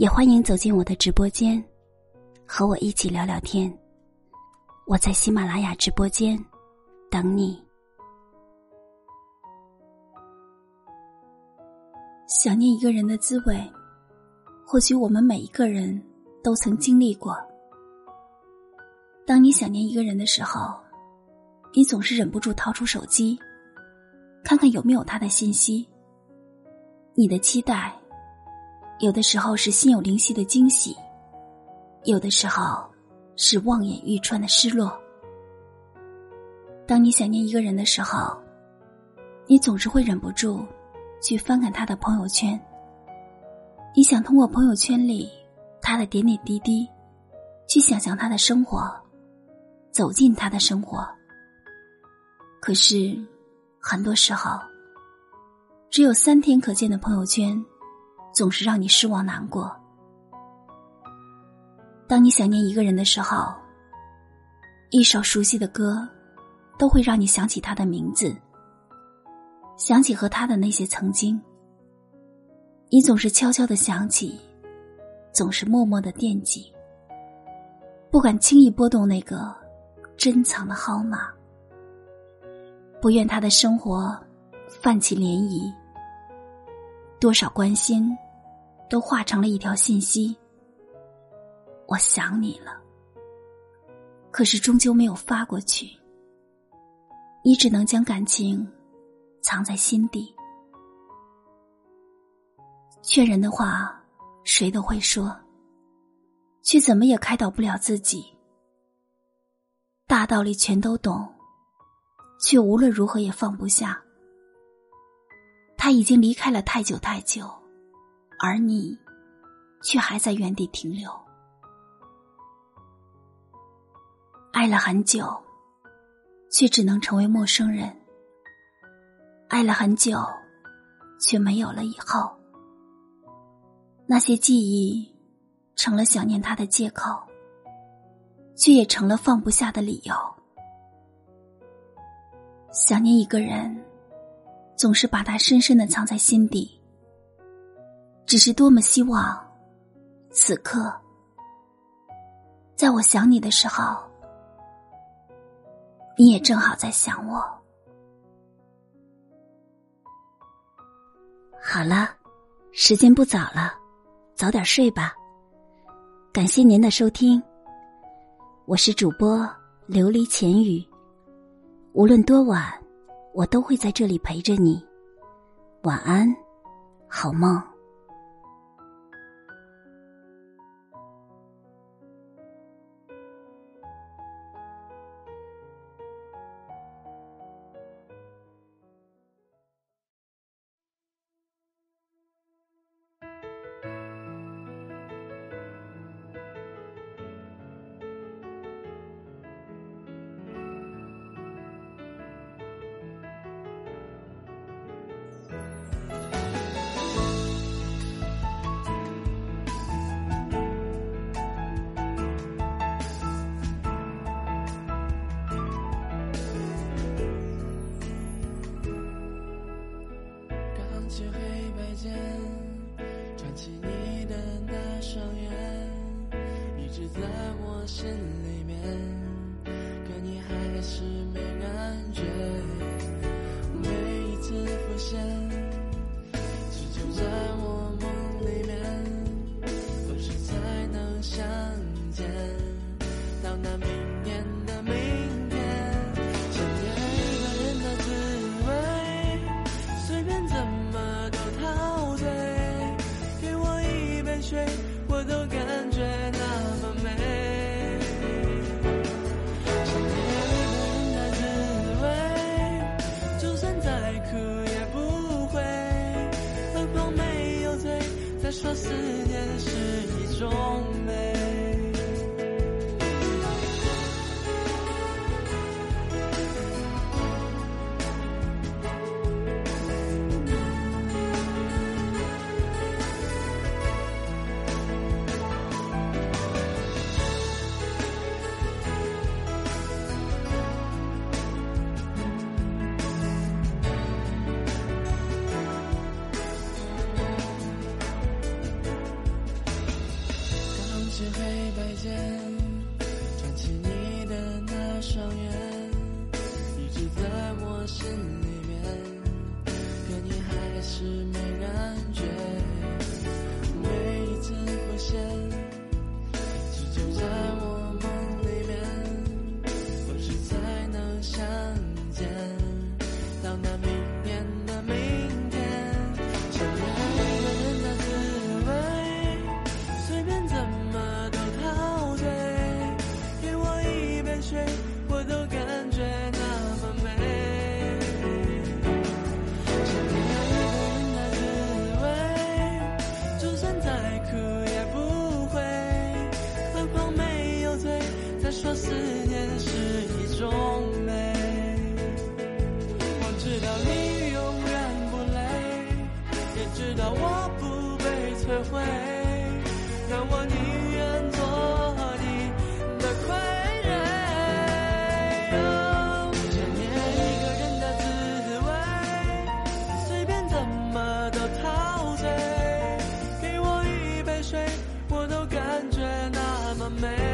也欢迎走进我的直播间，和我一起聊聊天。我在喜马拉雅直播间等你。想念一个人的滋味，或许我们每一个人都曾经历过。当你想念一个人的时候，你总是忍不住掏出手机，看看有没有他的信息。你的期待。有的时候是心有灵犀的惊喜，有的时候是望眼欲穿的失落。当你想念一个人的时候，你总是会忍不住去翻看他的朋友圈。你想通过朋友圈里他的点点滴滴，去想象他的生活，走进他的生活。可是，很多时候，只有三天可见的朋友圈。总是让你失望难过。当你想念一个人的时候，一首熟悉的歌，都会让你想起他的名字，想起和他的那些曾经。你总是悄悄的想起，总是默默的惦记，不敢轻易拨动那个珍藏的号码，不愿他的生活泛起涟漪。多少关心，都化成了一条信息。我想你了，可是终究没有发过去。你只能将感情藏在心底。劝人的话，谁都会说，却怎么也开导不了自己。大道理全都懂，却无论如何也放不下。他已经离开了太久太久，而你，却还在原地停留。爱了很久，却只能成为陌生人；爱了很久，却没有了以后。那些记忆，成了想念他的借口，却也成了放不下的理由。想念一个人。总是把它深深的藏在心底，只是多么希望，此刻，在我想你的时候，你也正好在想我。好了，时间不早了，早点睡吧。感谢您的收听，我是主播琉璃浅语，无论多晚。我都会在这里陪着你，晚安，好梦。我都感觉那么美，想念一个人的滋味，就算再苦也不会，何况没有罪。再说思念是一种美。是黑白间，转起你的那双眼，一直在我心里面，可你还是没。我宁愿做你的傀儡想念一个人的滋味随便怎么都陶醉给我一杯水我都感觉那么美。